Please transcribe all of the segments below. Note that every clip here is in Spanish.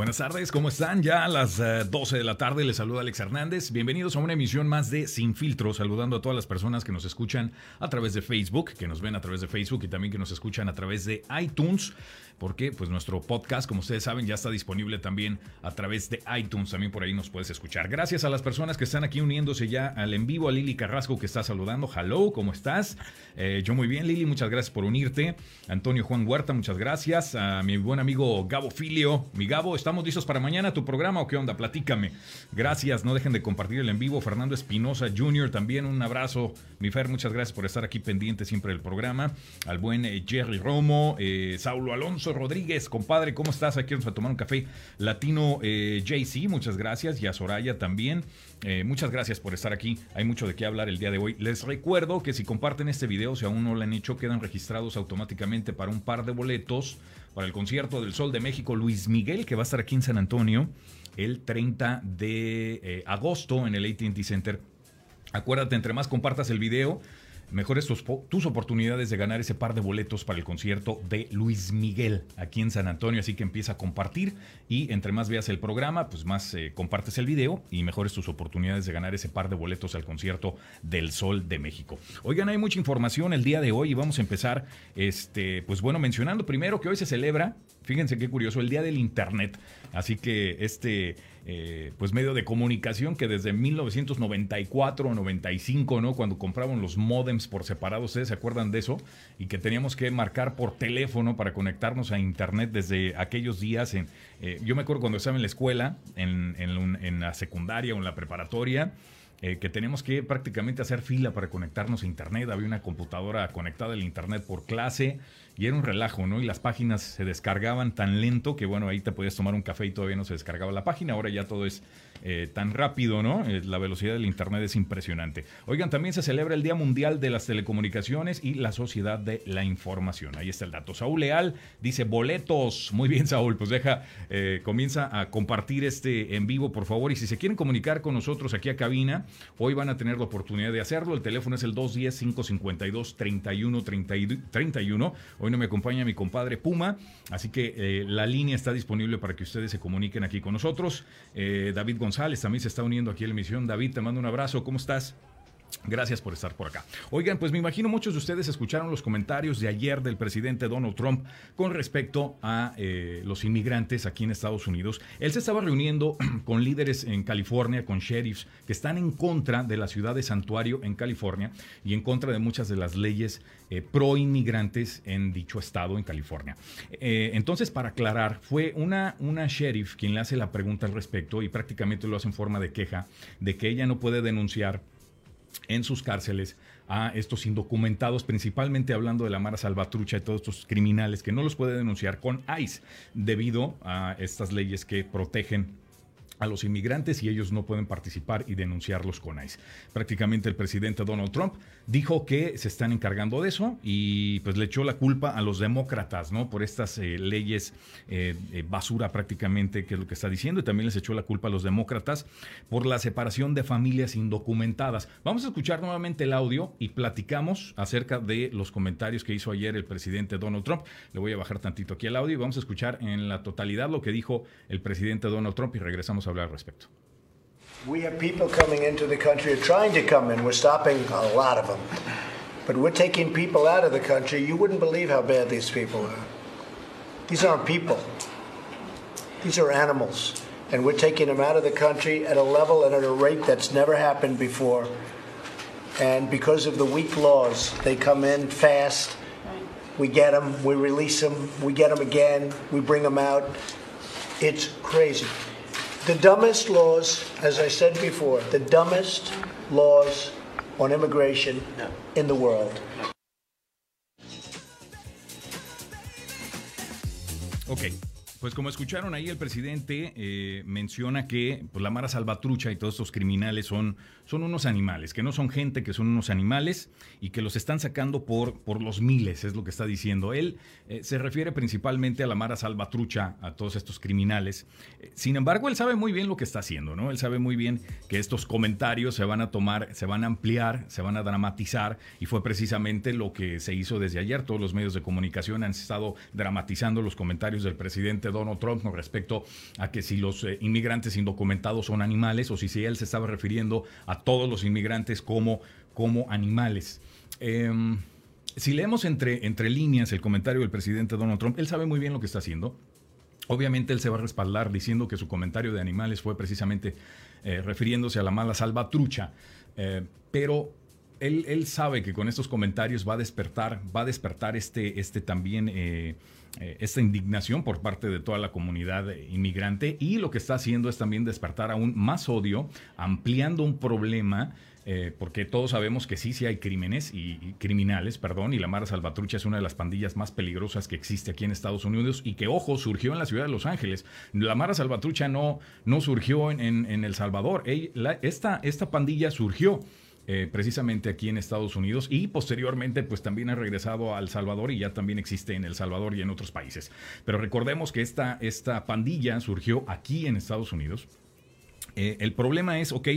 Buenas tardes, ¿cómo están? Ya a las 12 eh, de la tarde les saluda Alex Hernández. Bienvenidos a una emisión más de Sin Filtro, saludando a todas las personas que nos escuchan a través de Facebook, que nos ven a través de Facebook y también que nos escuchan a través de iTunes porque pues nuestro podcast, como ustedes saben, ya está disponible también a través de iTunes, también por ahí nos puedes escuchar. Gracias a las personas que están aquí uniéndose ya al en vivo, a Lili Carrasco que está saludando. Hello, ¿cómo estás? Eh, yo muy bien, Lili, muchas gracias por unirte. Antonio Juan Huerta, muchas gracias. A mi buen amigo Gabo Filio. Mi Gabo, ¿estamos listos para mañana tu programa o qué onda? Platícame. Gracias, no dejen de compartir el en vivo. Fernando Espinosa Jr., también un abrazo. Mi Fer, muchas gracias por estar aquí pendiente siempre del programa. Al buen eh, Jerry Romo, eh, Saulo Alonso Rodríguez, compadre, ¿cómo estás? Aquí vamos a tomar un café latino eh, JC, muchas gracias, y a Soraya también. Eh, muchas gracias por estar aquí. Hay mucho de qué hablar el día de hoy. Les recuerdo que si comparten este video, si aún no lo han hecho, quedan registrados automáticamente para un par de boletos para el concierto del Sol de México Luis Miguel, que va a estar aquí en San Antonio el 30 de eh, agosto en el ATT Center. Acuérdate, entre más compartas el video, mejores tus, oportunidades de ganar ese par de boletos para el concierto de Luis Miguel aquí en San Antonio. Así que empieza a compartir y entre más veas el programa, pues más eh, compartes el video y mejores tus oportunidades de ganar ese par de boletos al concierto del Sol de México. Oigan, hay mucha información el día de hoy y vamos a empezar, este, pues bueno, mencionando primero que hoy se celebra, fíjense qué curioso, el Día del Internet. Así que este eh, pues medio de comunicación que desde 1994 o 95, ¿no? Cuando compraban los modems por separado, ¿ustedes se acuerdan de eso? Y que teníamos que marcar por teléfono para conectarnos a internet desde aquellos días. En, eh, yo me acuerdo cuando estaba en la escuela, en, en la secundaria o en la preparatoria. Eh, que teníamos que prácticamente hacer fila para conectarnos a internet. Había una computadora conectada al internet por clase y era un relajo, ¿no? Y las páginas se descargaban tan lento que, bueno, ahí te podías tomar un café y todavía no se descargaba la página. Ahora ya todo es eh, tan rápido, ¿no? La velocidad del Internet es impresionante. Oigan, también se celebra el Día Mundial de las Telecomunicaciones y la Sociedad de la Información. Ahí está el dato. Saúl Leal dice boletos. Muy bien, Saúl, pues deja, eh, comienza a compartir este en vivo, por favor. Y si se quieren comunicar con nosotros aquí a cabina, hoy van a tener la oportunidad de hacerlo. El teléfono es el 210-552-3131. Hoy no me acompaña mi compadre Puma, así que eh, la línea está disponible para que ustedes se comuniquen aquí con nosotros. Eh, David González también se está uniendo aquí a la emisión. David, te mando un abrazo, ¿cómo estás? Gracias por estar por acá. Oigan, pues me imagino muchos de ustedes escucharon los comentarios de ayer del presidente Donald Trump con respecto a eh, los inmigrantes aquí en Estados Unidos. Él se estaba reuniendo con líderes en California, con sheriffs que están en contra de la ciudad de Santuario en California y en contra de muchas de las leyes eh, pro inmigrantes en dicho estado en California. Eh, entonces, para aclarar, fue una, una sheriff quien le hace la pregunta al respecto y prácticamente lo hace en forma de queja de que ella no puede denunciar en sus cárceles a estos indocumentados, principalmente hablando de la Mara Salvatrucha y todos estos criminales que no los puede denunciar con ICE debido a estas leyes que protegen a los inmigrantes y ellos no pueden participar y denunciarlos con ICE. Prácticamente el presidente Donald Trump dijo que se están encargando de eso y pues le echó la culpa a los demócratas, ¿no? Por estas eh, leyes eh, eh, basura prácticamente, que es lo que está diciendo, y también les echó la culpa a los demócratas por la separación de familias indocumentadas. Vamos a escuchar nuevamente el audio y platicamos acerca de los comentarios que hizo ayer el presidente Donald Trump. Le voy a bajar tantito aquí el audio y vamos a escuchar en la totalidad lo que dijo el presidente Donald Trump y regresamos a hablar al respecto. We have people coming into the country trying to come in. We're stopping a lot of them. But we're taking people out of the country. You wouldn't believe how bad these people are. These aren't people. These are animals. And we're taking them out of the country at a level and at a rate that's never happened before. And because of the weak laws, they come in fast. We get them, we release them, we get them again, we bring them out. It's crazy. The dumbest laws, as I said before, the dumbest laws on immigration in the world. Okay. Pues como escucharon ahí, el presidente eh, menciona que pues, la Mara Salvatrucha y todos estos criminales son, son unos animales, que no son gente, que son unos animales y que los están sacando por, por los miles, es lo que está diciendo. Él eh, se refiere principalmente a la Mara Salvatrucha, a todos estos criminales. Eh, sin embargo, él sabe muy bien lo que está haciendo, ¿no? Él sabe muy bien que estos comentarios se van a tomar, se van a ampliar, se van a dramatizar y fue precisamente lo que se hizo desde ayer. Todos los medios de comunicación han estado dramatizando los comentarios del presidente Donald Trump con respecto a que si los eh, inmigrantes indocumentados son animales o si, si él se estaba refiriendo a todos los inmigrantes como, como animales. Em, si leemos entre, entre líneas el comentario del presidente Donald Trump, él sabe muy bien lo que está haciendo. Obviamente él se va a respaldar diciendo que su comentario de animales fue precisamente eh, refiriéndose a la mala salvatrucha, eh, pero él, sabe que con estos comentarios va a despertar, va a despertar este, este también eh, esta indignación por parte de toda la comunidad inmigrante y lo que está haciendo es también despertar aún más odio, ampliando un problema eh, porque todos sabemos que sí, sí hay crímenes y, criminales, perdón, y la Mara Salvatrucha es una de las pandillas más peligrosas que existe aquí en Estados Unidos y que, ojo, surgió en la ciudad de Los Ángeles. La Mara Salvatrucha no, no surgió en, El Salvador. esta, esta pandilla surgió. Eh, precisamente aquí en Estados Unidos y posteriormente pues también ha regresado a El Salvador y ya también existe en El Salvador y en otros países. Pero recordemos que esta, esta pandilla surgió aquí en Estados Unidos. Eh, el problema es, ok,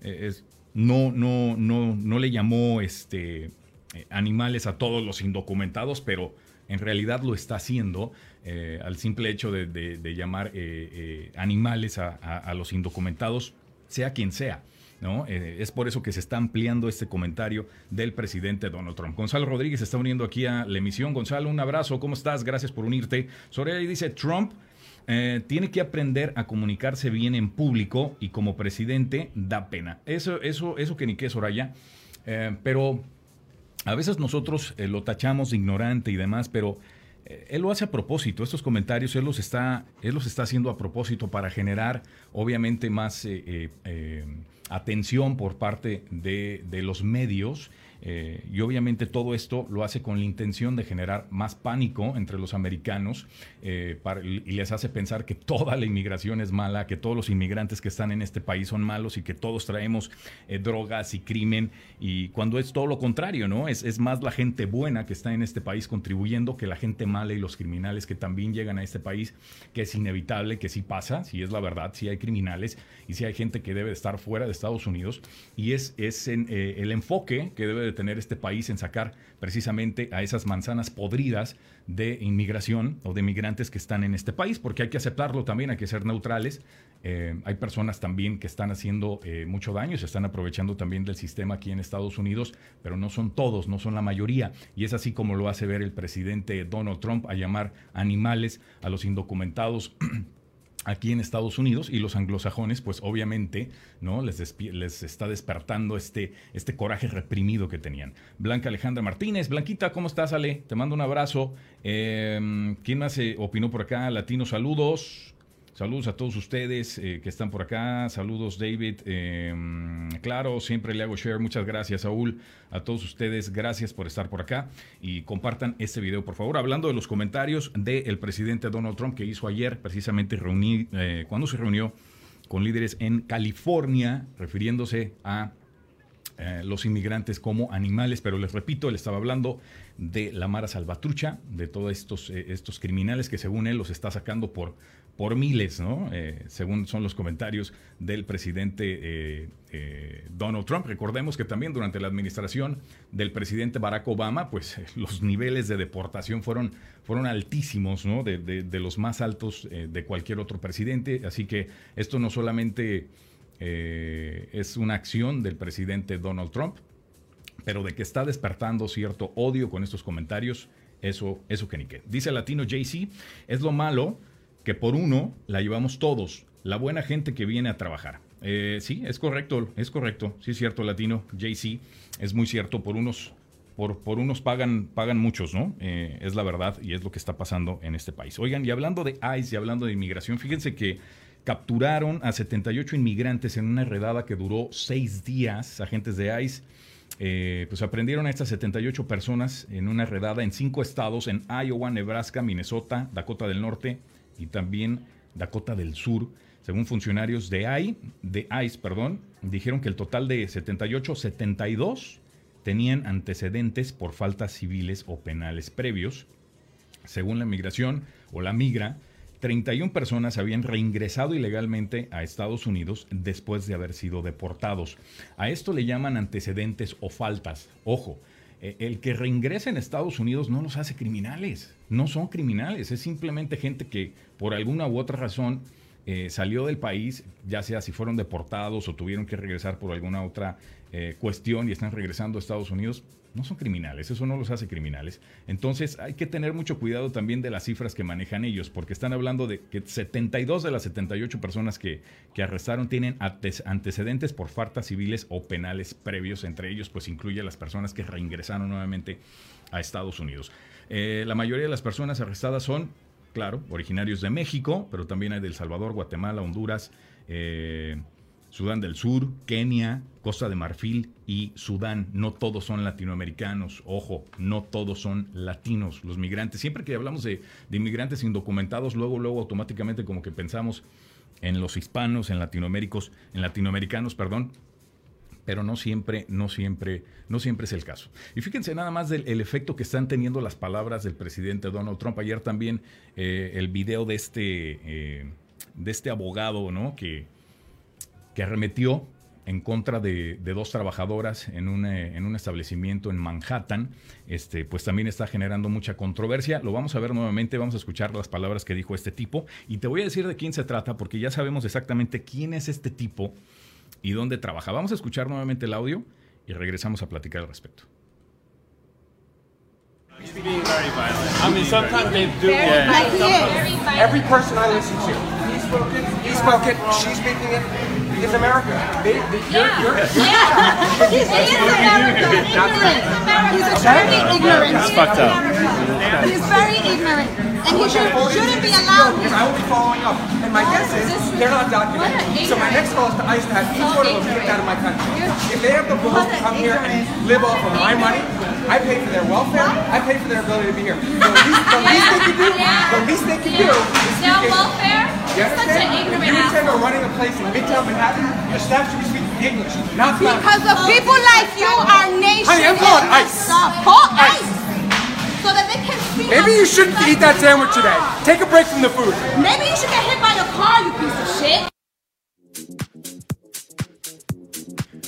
es, no, no, no, no le llamó este, eh, animales a todos los indocumentados, pero en realidad lo está haciendo eh, al simple hecho de, llamar eh, animales a, los indocumentados, sea quien sea. ¿No? es por eso que se está ampliando este comentario del presidente Donald Trump. Gonzalo Rodríguez está uniendo aquí a la emisión. Gonzalo, un abrazo, ¿cómo estás? Gracias por unirte. Sobre ahí dice Trump eh, tiene que aprender a comunicarse bien en público y como presidente da pena. Eso, eso, eso que ni qué, Soraya. Eh, pero a veces nosotros eh, lo tachamos de ignorante y demás, pero él lo hace a propósito. Estos comentarios él los está, él los está haciendo a propósito para generar, obviamente, más atención por parte de los medios eh, y obviamente todo esto lo hace con la intención de generar más pánico entre los americanos eh, y les hace pensar que toda la inmigración es mala, que todos los inmigrantes que están en este país son malos y que todos traemos eh, drogas y crimen. Y cuando es todo lo contrario, ¿no? Es, es más la gente buena que está en este país contribuyendo que la gente mala y los criminales que también llegan a este país, que es inevitable, que sí pasa, si es la verdad, si hay criminales y si hay gente que debe estar fuera de Estados Unidos. Y es, es el enfoque que debe de tener este país en sacar precisamente a esas manzanas podridas de inmigración o de migrantes que están en este país, porque hay que aceptarlo también, hay que ser neutrales. Eh, hay personas también que están haciendo eh, mucho daño, se están aprovechando también del sistema aquí en Estados Unidos, pero no son todos, no son la mayoría. Y es así como lo hace ver el presidente Donald Trump a llamar animales a los indocumentados. aquí en Estados Unidos y los anglosajones, pues obviamente, ¿no? Les, les está despertando este, este coraje reprimido que tenían. Blanca Alejandra Martínez, Blanquita, ¿cómo estás, Ale? Te mando un abrazo. Eh, ¿Quién más eh, opinó por acá? Latino, saludos. Saludos a todos ustedes eh, que están por acá. Saludos, David. Em, claro, siempre le hago share. Muchas gracias, Saúl. A todos ustedes, gracias por estar por acá. Y compartan este video, por favor. Hablando de los comentarios del presidente Donald Trump que hizo ayer, precisamente eh, cuando se reunió con líderes en California, refiriéndose a eh, los inmigrantes como animales, pero les repito, él estaba hablando de la Mara Salvatrucha, de todos estos, estos criminales que según él los está sacando por por miles, ¿no? Eh, según son los comentarios del presidente eh, eh, Donald Trump. Recordemos que también durante la administración del presidente Barack Obama, pues los niveles de deportación fueron, fueron altísimos, ¿no? De, los más altos de cualquier otro presidente. Así que esto no solamente es una acción del presidente Donald Trump, pero de que está despertando cierto odio con estos comentarios, eso, eso que ni qué. Dice Latino JC, es lo malo que por uno la llevamos todos, la buena gente que viene a trabajar. Eh, sí, es correcto, es correcto, sí es cierto, latino, JC, es muy cierto, por unos, por, por unos pagan, pagan muchos, ¿no? Eh, es la verdad y es lo que está pasando en este país. Oigan, y hablando de ICE y hablando de inmigración, fíjense que capturaron a 78 inmigrantes en una redada que duró seis días, agentes de ICE. Eh, pues aprendieron a estas 78 personas en una redada en cinco estados, en Iowa, Nebraska, Minnesota, Dakota del Norte, y también Dakota del Sur. Según funcionarios de, I, ICE, dijeron que el total de 78, 72 tenían antecedentes por faltas civiles o penales previos. Según la migración o la migra, 31 personas habían reingresado ilegalmente a Estados Unidos después de haber sido deportados. A esto le llaman antecedentes o faltas. Ojo, el que reingrese en Estados Unidos no los hace criminales, no son criminales, es simplemente gente que por alguna u otra razón eh, salió del país, ya sea si fueron deportados o tuvieron que regresar por alguna otra eh, cuestión y están regresando a Estados Unidos, no son criminales, eso no los hace criminales. Entonces hay que tener mucho cuidado también de las cifras que manejan ellos, porque están hablando de que 72 de las 78 personas que, que arrestaron tienen antecedentes por faltas civiles o penales previos, entre ellos pues incluye a las personas que reingresaron nuevamente a Estados Unidos. Eh, la mayoría de las personas arrestadas son, claro, originarios de México, pero también hay de El Salvador, Guatemala, Honduras, eh, Sudán del Sur, Kenia, Costa de Marfil y Sudán. No todos son latinoamericanos, ojo, no todos son latinos los migrantes. Siempre que hablamos de, inmigrantes indocumentados, luego, luego automáticamente como que pensamos en los hispanos, en latinoaméricos, en latinoamericanos, perdón, pero no siempre, no siempre, no siempre es el caso. Y fíjense nada más del efecto que están teniendo las palabras del presidente Donald Trump. Ayer también eh, el video de este, eh, de este abogado, ¿no? Que, que arremetió en contra de, dos trabajadoras en un, eh, en un, establecimiento en Manhattan, este, pues también está generando mucha controversia. Lo vamos a ver nuevamente, vamos a escuchar las palabras que dijo este tipo y te voy a decir de quién se trata porque ya sabemos exactamente quién es este tipo y dónde trabaja. Vamos a escuchar nuevamente el audio y regresamos a platicar al respecto. I mean, sometimes they do. Every person I listen to, he's spoken, he's spoken, she's speaking it. Is America. They, they, you're, yeah. You're, you're, yeah. He's, he is America. Ignorant. He's extremely ignorant. It's fucked up. He's very ignorant. And he should, shouldn't be allowed. Because I will be following up. And my guess is they're not documented. So my next call is to ICE to have each one of them kicked out of my country. If they have the balls to come here and live off of my money, I pay for their welfare. I pay for their ability to be here. The least, the least they can do, the least they can do is their welfare. You understand? If you intend on running a place in Midtown Manhattan, your staff should be speaking English, not Spanish. Because of people like you, our nation Honey, I'm calling ICE. Call ICE. So that they can see Maybe you shouldn't eat that sandwich today. Take a break from the food. Maybe you should get hit by a car, you piece of shit.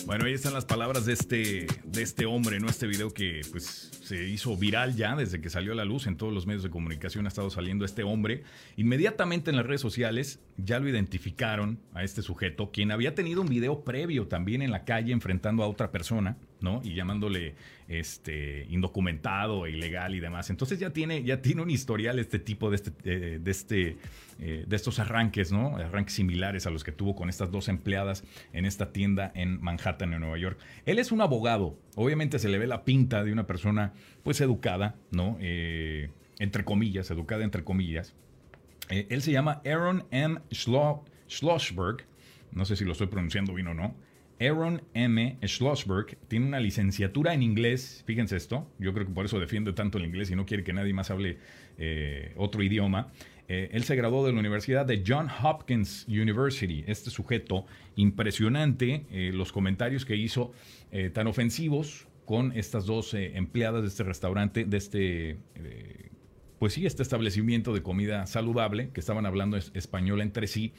Bueno, ahí están las palabras de este, de este hombre, ¿no? Este video que pues se hizo viral ya desde que salió a la luz en todos los medios de comunicación ha estado saliendo este hombre. Inmediatamente en las redes sociales ya lo identificaron a este sujeto, quien había tenido un video previo también en la calle enfrentando a otra persona, ¿no? Y llamándole este indocumentado ilegal y demás. Entonces ya tiene, ya tiene un historial este tipo de este, eh, de este eh, de estos arranques, ¿no? Arranques similares a los que tuvo con estas dos empleadas en esta tienda en Manhattan, en Nueva York. Él es un abogado. Obviamente se le ve la pinta de una persona, pues, educada, ¿no? Eh, entre comillas, educada entre comillas. Eh, él se llama Aaron M. Schlossberg. No sé si lo estoy pronunciando bien o no. Aaron M. Schlossberg tiene una licenciatura en inglés. Fíjense esto. Yo creo que por eso defiende tanto el inglés y no quiere que nadie más hable otro idioma. Eh, él se graduó de la Universidad de John Hopkins University. Este sujeto, impresionante, eh, los comentarios que hizo eh, tan ofensivos con estas dos empleadas de este restaurante, de este, pues sí, este establecimiento de comida saludable, que estaban hablando español entre sí,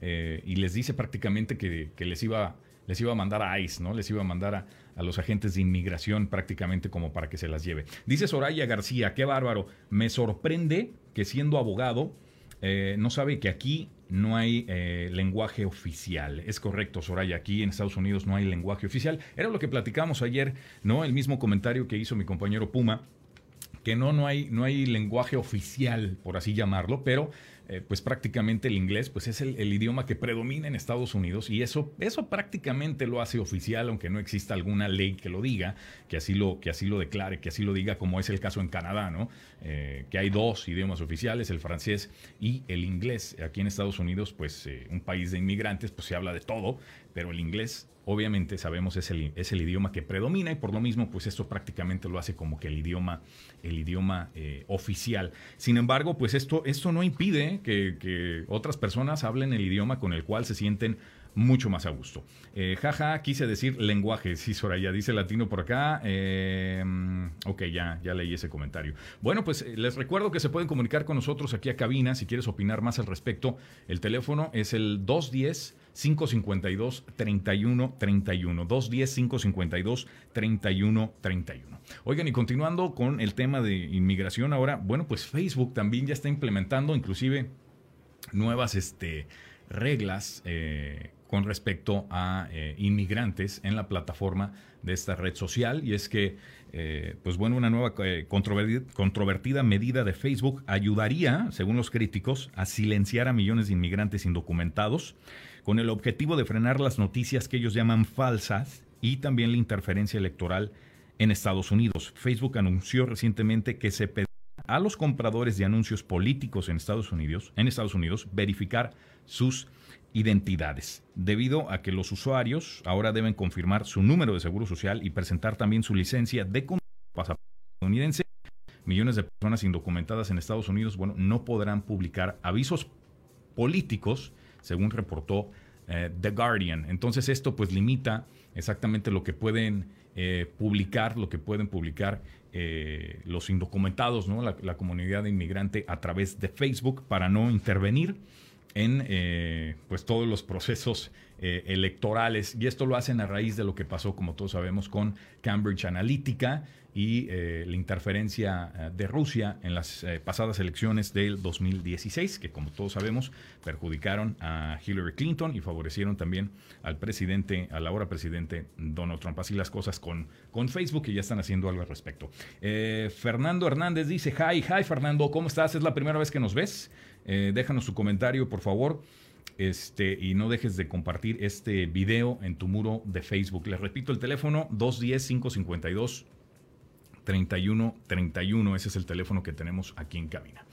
y les dice prácticamente que, que les iba les iba a mandar a ICE, ¿no? Les iba a mandar a, los agentes de inmigración prácticamente como para que se las lleve. Dice Soraya García, qué bárbaro, me sorprende que siendo abogado eh, no sabe que aquí no hay eh, lenguaje oficial. Es correcto, Soraya, aquí en Estados Unidos no hay lenguaje oficial. Era lo que platicamos ayer, ¿no? El mismo comentario que hizo mi compañero Puma, que no, no, hay, no hay lenguaje oficial, por así llamarlo, pero eh, pues prácticamente el inglés pues es el, idioma que predomina en Estados Unidos y eso, eso prácticamente lo hace oficial, aunque no exista alguna ley que lo diga, que así lo, que así lo declare, que así lo diga, como es el caso en Canadá, ¿no? Eh, que hay dos idiomas oficiales, el francés y el inglés. Aquí en Estados Unidos, pues eh, un país de inmigrantes, pues se habla de todo, pero el inglés obviamente sabemos es el, es el idioma que predomina y por lo mismo pues esto prácticamente lo hace como que el idioma, el idioma eh, oficial. Sin embargo pues esto, esto no impide que, otras personas hablen el idioma con el cual se sienten mucho más a gusto. Eh, jaja, quise decir lenguaje, sí, Soraya, dice latino por acá. Eh, ok, ya, ya leí ese comentario. Bueno, pues les recuerdo que se pueden comunicar con nosotros aquí a cabina si quieres opinar más al respecto. El teléfono es el 210. 552 31 31 210 552 31 31. Oigan, y continuando con el tema de inmigración ahora, bueno, pues Facebook también ya está implementando inclusive nuevas este, reglas eh, con respecto a eh, inmigrantes en la plataforma de esta red social. Y es que eh, pues bueno una nueva controvertida medida de Facebook ayudaría según los críticos a silenciar a millones de inmigrantes indocumentados con el objetivo de frenar las noticias que ellos llaman falsas y también la interferencia electoral en Estados Unidos. Facebook anunció recientemente que se pedirá a los compradores de anuncios políticos en Estados Unidos, en Estados Unidos verificar sus identidades, debido a que los usuarios ahora deben confirmar su número de seguro social y presentar también su licencia de pasaporte estadounidense. Millones de personas indocumentadas en Estados Unidos, bueno, no podrán publicar avisos políticos según reportó eh, The Guardian. Entonces esto pues limita exactamente lo que pueden eh, publicar, lo que pueden publicar eh, los indocumentados. La, la, comunidad inmigrante a través de Facebook para no intervenir en pues todos los procesos electorales y esto lo hacen a raíz de lo que pasó como todos sabemos con Cambridge Analytica y eh, la interferencia eh, de Rusia en las eh, pasadas elecciones del 2016, que como todos sabemos perjudicaron a Hillary Clinton y favorecieron también al presidente, al ahora presidente Donald Trump. Así las cosas con, con Facebook y ya están haciendo algo al respecto. Fernando Hernández dice, hi, hi Fernando, ¿cómo estás? ¿Es la primera vez que nos ves? déjanos su comentario, por favor. Este, y no dejes de compartir este video en tu muro de Facebook. Les repito el teléfono 210 552 31 31. Ese es el teléfono que tenemos aquí en cabina.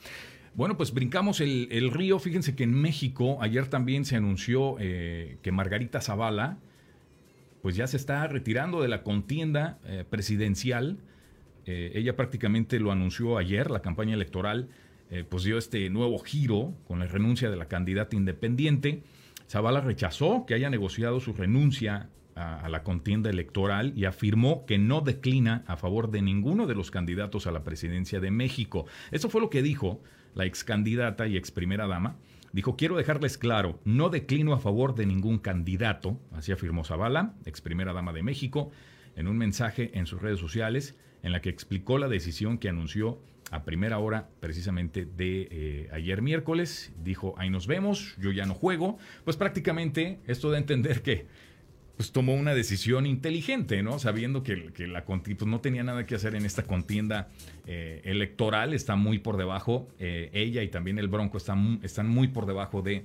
Bueno, pues brincamos el, río. Fíjense que en México ayer también se anunció eh, que Margarita Zavala pues ya se está retirando de la contienda eh, presidencial. Eh, ella prácticamente lo anunció ayer, la campaña electoral pues dio este nuevo giro con la renuncia de la candidata independiente. Zavala rechazó que haya negociado su renuncia a, la contienda electoral y afirmó que no declina a favor de ninguno de los candidatos a la presidencia de México. Eso fue lo que dijo la ex candidata y ex primera dama. Dijo, quiero dejarles claro, no declino a favor de ningún candidato, así afirmó Zavala, ex primera dama de México, en un mensaje en sus redes sociales en la que explicó la decisión que anunció a primera hora precisamente de eh, ayer miércoles. Dijo, ahí nos vemos, yo ya no juego. Pues prácticamente esto de entender que pues tomó una decisión inteligente, ¿no? Sabiendo que, la pues, no tenía nada que hacer en esta contienda eh, electoral, está muy por debajo, eh, ella y también el Bronco están, están muy por debajo de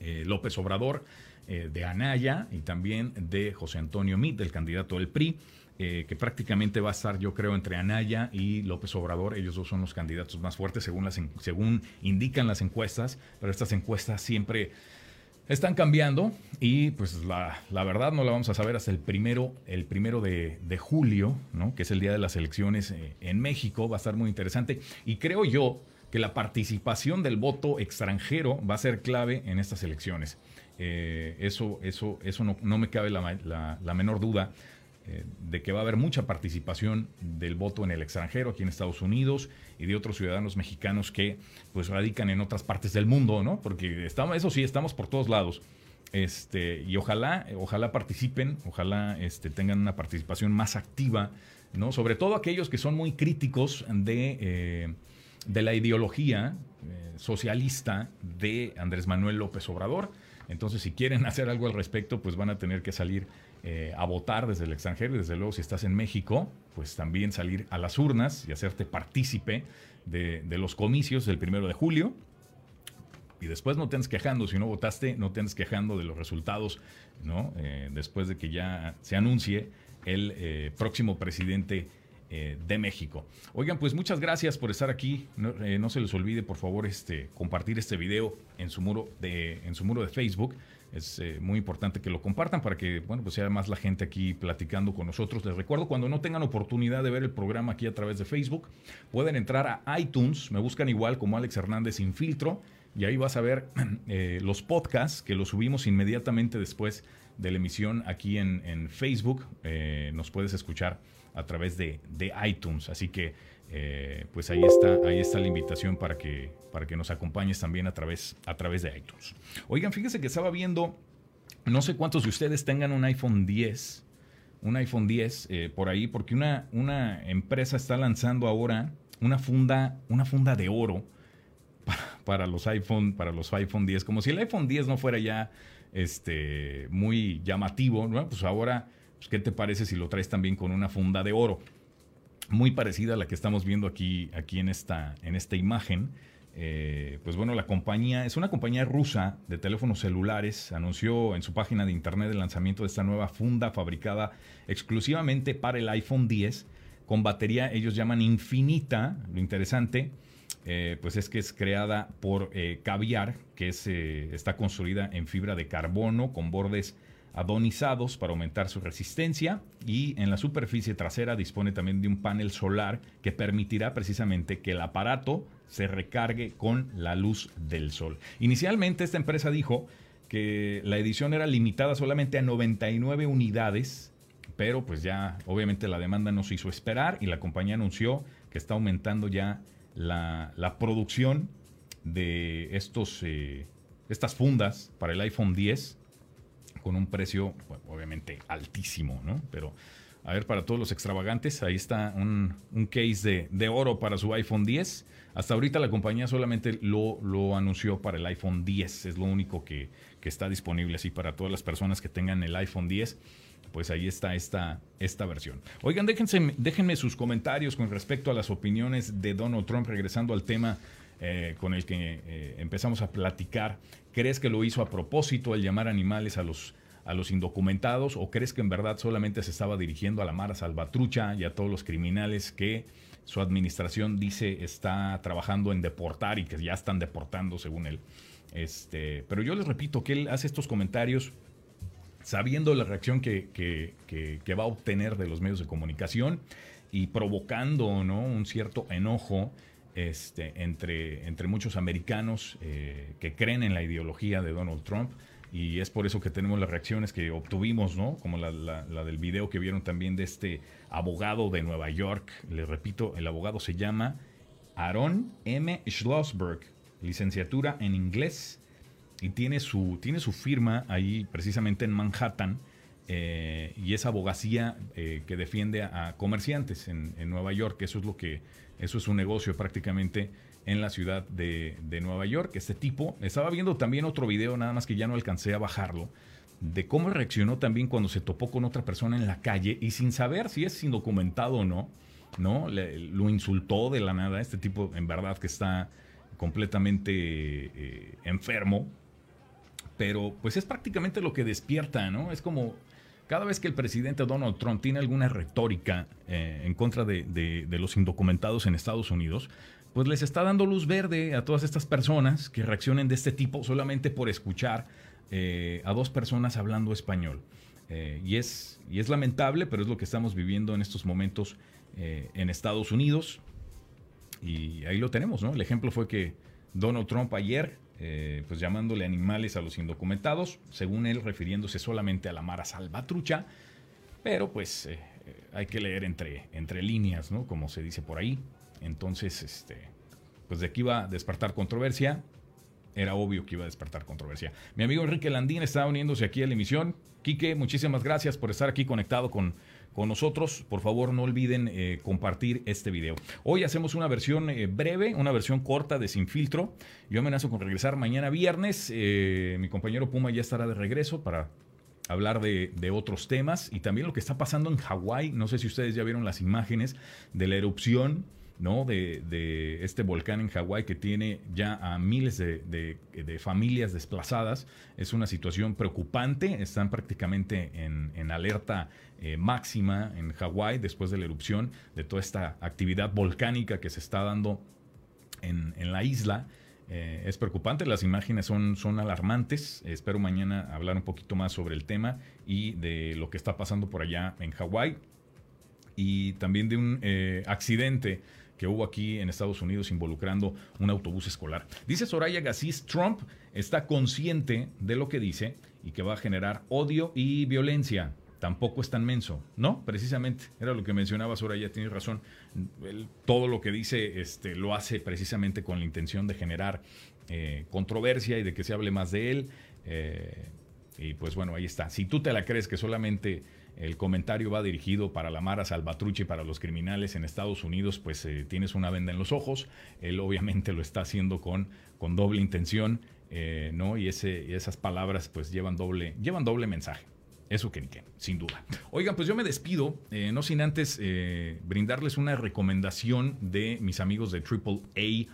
eh, López Obrador, de Anaya y también de José Antonio Mit, del candidato del PRI. que prácticamente va a estar, yo creo, entre Anaya y López Obrador. Ellos dos son los candidatos más fuertes según, las, según indican las encuestas, pero estas encuestas siempre están cambiando y pues la, verdad no la vamos a saber hasta el primero, el primero de, julio, ¿no? que es el día de las elecciones eh, en México. Va a estar muy interesante y creo yo que la participación del voto extranjero va a ser clave en estas elecciones. Eh, eso eso, eso no, no me cabe la, la menor duda. Eh, de que va a haber mucha participación del voto en el extranjero, aquí en Estados Unidos, y de otros ciudadanos mexicanos que pues radican en otras partes del mundo, ¿no? Porque estamos, eso sí, estamos por todos lados. Este, y ojalá, ojalá participen, ojalá este, tengan una participación más activa, ¿no? Sobre todo aquellos que son muy críticos de, eh, de la ideología eh, socialista de Andrés Manuel López Obrador. Entonces, si quieren hacer algo al respecto, pues van a tener que salir eh, a votar desde el extranjero y desde luego si estás en México, pues también salir a las urnas y hacerte partícipe de, los comicios del primero de julio. Y después no te andes quejando, si no votaste, no te andes quejando de los resultados, ¿no? Eh, después de que ya se anuncie el eh, próximo presidente de México. Oigan, pues muchas gracias por estar aquí. No, no, se les olvide, por favor, este, compartir este video en su muro de, en su muro de Facebook. Es eh, muy importante que lo compartan para que, bueno, pues sea más la gente aquí platicando con nosotros. Les recuerdo, cuando no tengan oportunidad de ver el programa aquí a través de Facebook, pueden entrar a iTunes, me buscan igual como Alex Hernández Infiltro, y ahí vas a ver eh, los podcasts que los subimos inmediatamente después de la emisión aquí en, en Facebook. Eh, nos puedes escuchar a través de, de iTunes. Así que eh, pues ahí está, ahí está la invitación para que, para que nos acompañes también a través, a través de iTunes. Oigan, fíjense que estaba viendo, no sé cuántos de ustedes tengan un iPhone 10, un iPhone 10 eh, por ahí, porque una, una empresa está lanzando ahora una funda, una funda de oro para, los iPhone, para los iPhone 10, como si el iPhone 10 no fuera ya este, muy llamativo, ¿no? Pues ahora, pues, ¿qué te parece si lo traes también con una funda de oro? Muy parecida a la que estamos viendo aquí, aquí en, esta, en esta imagen. Eh, pues bueno, la compañía es una compañía rusa de teléfonos celulares. Anunció en su página de internet el lanzamiento de esta nueva funda fabricada exclusivamente para el iPhone 10 con batería, ellos llaman infinita. Lo interesante, eh, pues es que es creada por eh, Caviar, que es, está construida en fibra de carbono con bordes adonizados para aumentar su resistencia y en la superficie trasera dispone también de un panel solar que permitirá precisamente que el aparato se recargue con la luz del sol. Inicialmente esta empresa dijo que la edición era limitada solamente a 99 unidades, pero pues ya obviamente la demanda no se hizo esperar y la compañía anunció que está aumentando ya la, la producción de estos, eh, estas fundas para el iPhone 10 con un precio bueno, obviamente altísimo, ¿no? Pero a ver, para todos los extravagantes, ahí está un, un case de, de, oro para su iPhone 10. Hasta ahorita la compañía solamente lo, lo anunció para el iPhone 10, es lo único que, que, está disponible así para todas las personas que tengan el iPhone 10. Pues ahí está esta, esta versión. Oigan, déjense, déjenme sus comentarios con respecto a las opiniones de Donald Trump, regresando al tema eh, con el que eh, empezamos a platicar. ¿Crees que lo hizo a propósito el llamar animales a los, a los indocumentados o crees que en verdad solamente se estaba dirigiendo a la Mara Salvatrucha y a todos los criminales que su administración dice está trabajando en deportar y que ya están deportando según él? Este, pero yo les repito que él hace estos comentarios sabiendo la reacción que, que, que, va a obtener de los medios de comunicación y provocando ¿no? un cierto enojo este, entre, entre muchos americanos eh, que creen en la ideología de Donald Trump. Y es por eso que tenemos las reacciones que obtuvimos, ¿no? Como la, la, del video que vieron también de este abogado de Nueva York. Les repito, el abogado se llama Aaron M. Schlossberg, licenciatura en inglés, y tiene su, tiene su firma ahí precisamente en Manhattan. Eh, y es abogacía eh, que defiende a, comerciantes en, Nueva York. Eso es lo que, eso es un negocio prácticamente en la ciudad de, Nueva York. Este tipo, estaba viendo también otro video, nada más que ya no alcancé a bajarlo, de cómo reaccionó también cuando se topó con otra persona en la calle y sin saber si es indocumentado o no, ¿no? Lo insultó de la nada. Este tipo, en verdad, que está completamente eh, enfermo. Pero pues es prácticamente lo que despierta, ¿no? Es como cada vez que el presidente Donald Trump tiene alguna retórica eh, en contra de, los indocumentados en Estados Unidos, pues les está dando luz verde a todas estas personas que reaccionen de este tipo solamente por escuchar eh, a dos personas hablando español. Eh, y, es, y es lamentable, pero es lo que estamos viviendo en estos momentos en Estados Unidos. Y ahí lo tenemos, ¿no? El ejemplo fue que Donald Trump ayer eh, pues llamándole animales a los indocumentados, según él refiriéndose solamente a la Mara Salvatrucha, pero pues eh, hay que leer entre, entre líneas, ¿no? Como se dice por ahí. Entonces, este, pues de aquí iba a despertar controversia, era obvio que iba a despertar controversia. Mi amigo Enrique Landín está uniéndose aquí a la emisión. Quique, muchísimas gracias por estar aquí conectado con con nosotros. Por favor, no olviden eh, compartir este video. Hoy hacemos una versión eh, breve, una versión corta de Sin Filtro. Yo amenazo con regresar mañana viernes. Eh, mi compañero Puma ya estará de regreso para hablar de, de, otros temas y también lo que está pasando en Hawái. No sé si ustedes ya vieron las imágenes de la erupción ¿no? De, este volcán en Hawái que tiene ya a miles de, familias desplazadas. Es una situación preocupante. Están prácticamente en, alerta eh, máxima en Hawái después de la erupción de toda esta actividad volcánica que se está dando en, la isla. Eh, es preocupante, las imágenes son, son alarmantes. Espero mañana hablar un poquito más sobre el tema y de lo que está pasando por allá en Hawái. Y también de un eh, accidente que hubo aquí en Estados Unidos involucrando un autobús escolar. Dice Soraya Gassis, Trump está consciente de lo que dice y que va a generar odio y violencia. Tampoco es tan menso, ¿no? Precisamente, era lo que mencionaba Soraya, tienes razón. todo lo que dice este, lo hace precisamente con la intención de generar eh, controversia y de que se hable más de él. Eh, y pues bueno, ahí está. Si tú te la crees que solamente el comentario va dirigido para la Mara Salvatruche, para los criminales en Estados Unidos, pues eh, tienes una venda en los ojos. Él obviamente lo está haciendo con, con doble intención, eh, ¿no? Y, esas palabras pues llevan doble, llevan doble mensaje. Eso que ni qué, sin duda. Oigan, pues yo me despido, eh, no sin antes brindarles una recomendación de mis amigos de AAA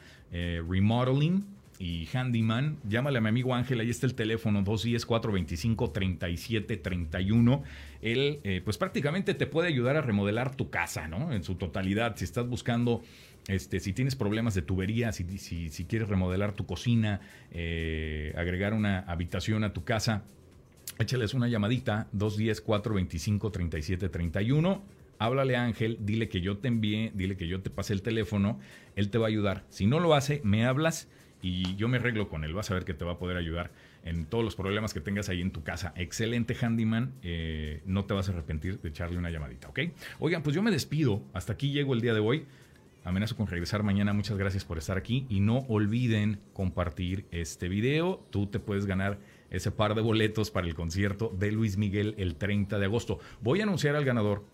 Remodeling y Handyman. Llámale a mi amigo Ángel, ahí está el teléfono 210-425-3731. Él, eh, pues prácticamente te puede ayudar a remodelar tu casa, ¿no? En su totalidad. Si estás buscando, este, si tienes problemas de tubería, si, si, quieres remodelar tu cocina, eh, agregar una habitación a tu casa, échales una llamadita 210-425-3731 háblale a Ángel, dile que yo te envié, dile que yo te pasé el teléfono, él te va a ayudar. Si no lo hace, me hablas y yo me arreglo con él. Vas a ver que te va a poder ayudar en todos los problemas que tengas ahí en tu casa. Excelente handyman. Eh, no te vas a arrepentir de echarle una llamadita, ¿ok? Oigan, pues yo me despido. Hasta aquí llego el día de hoy. Amenazo con regresar mañana. Muchas gracias por estar aquí. Y no olviden compartir este video. Tú te puedes ganar ese par de boletos para el concierto de Luis Miguel el 30 de agosto. Voy a anunciar al ganador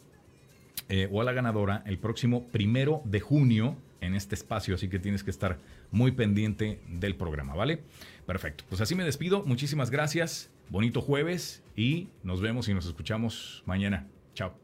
eh, o a la ganadora el próximo primero de junio en este espacio, así que tienes que estar muy pendiente del programa, ¿vale? Perfecto, pues así me despido, muchísimas gracias, bonito jueves y nos vemos y nos escuchamos mañana. Chao.